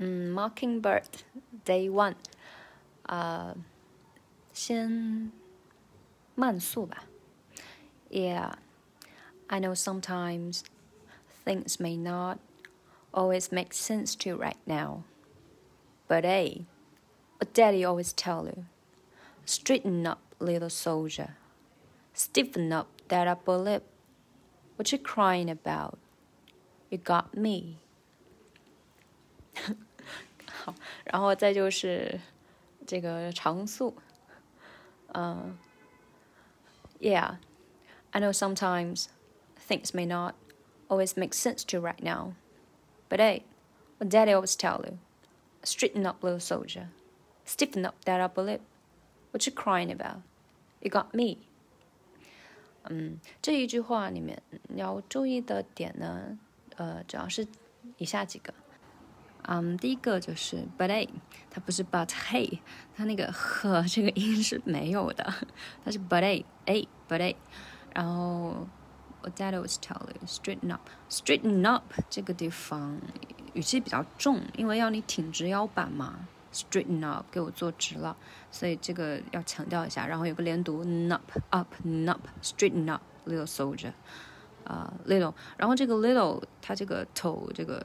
嗯，Mockingbird Day One，呃，先慢速吧。Yeah, I know sometimes things may not always make sense to you right now, but hey, what Daddy always tell you, straighten up, little soldier, stiffen up that upper lip. What you crying about? You got me. 好，然后再就是这个常速，嗯、uh,，Yeah, I know sometimes things may not always make sense to you right now, but hey, what Daddy always tell you, straighten up, little soldier, stiffen up that upper lip. What you crying about? You got me. 嗯，这一句话里面要注意的点呢，呃，主要是以下几个。 嗯，第一个就是 but a，它不是 but he，它那个呵这个音是没有的，它是 but a a but a。然后我 dad was tell you straighten up，straighten up 这个地方语气比较重，因为要你挺直腰板嘛，straighten up 给我坐直了，所以这个要强调一下。然后有个连读 up up up straighten up little soldier，啊 little，然后这个 little 它这个头这个。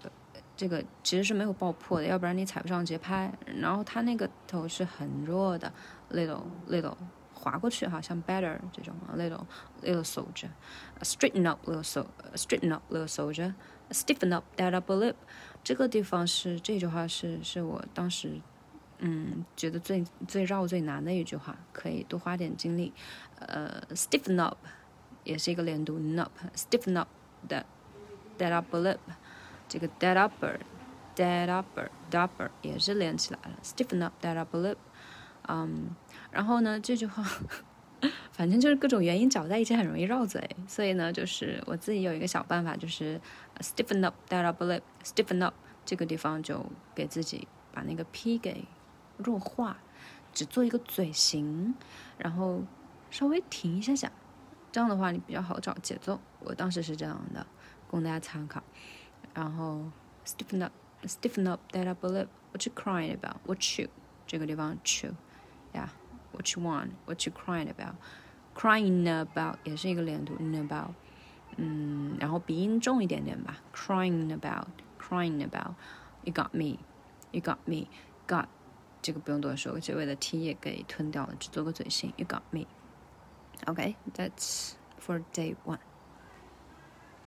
这个其实是没有爆破的，要不然你踩不上节拍。然后它那个头是很弱的，little little 滑过去哈，像 better 这种 little little soldier，straighten up little soldier，straighten up little soldier，stiffen up that upper lip。这个地方是这句话是是我当时嗯觉得最最绕最难的一句话，可以多花点精力。呃，stiffen up 也是一个连读，n up，stiffen up that that upper lip。这个 dead upper，dead upper，that upper 也是连起来了，stiffen up，dead upper lip，嗯，然后呢，这句话，反正就是各种原因搅在一起，很容易绕嘴，所以呢，就是我自己有一个小办法，就是 stiffen up，dead upper lip，stiffen up 这个地方就给自己把那个 p 给弱化，只做一个嘴型，然后稍微停一下下，这样的话你比较好找节奏。我当时是这样的，供大家参考。然后 stiffen up stiffen up that upper lip. What you crying about? What you 这个地方 yeah. What you want? What you crying about? Crying about 也是一个连读 about，嗯，然后鼻音重一点点吧。Crying about, crying about. You got me, you got me, got 这个不用多说，结尾的 t 也给吞掉了，只做个嘴型。You got me. Okay, that's for day one.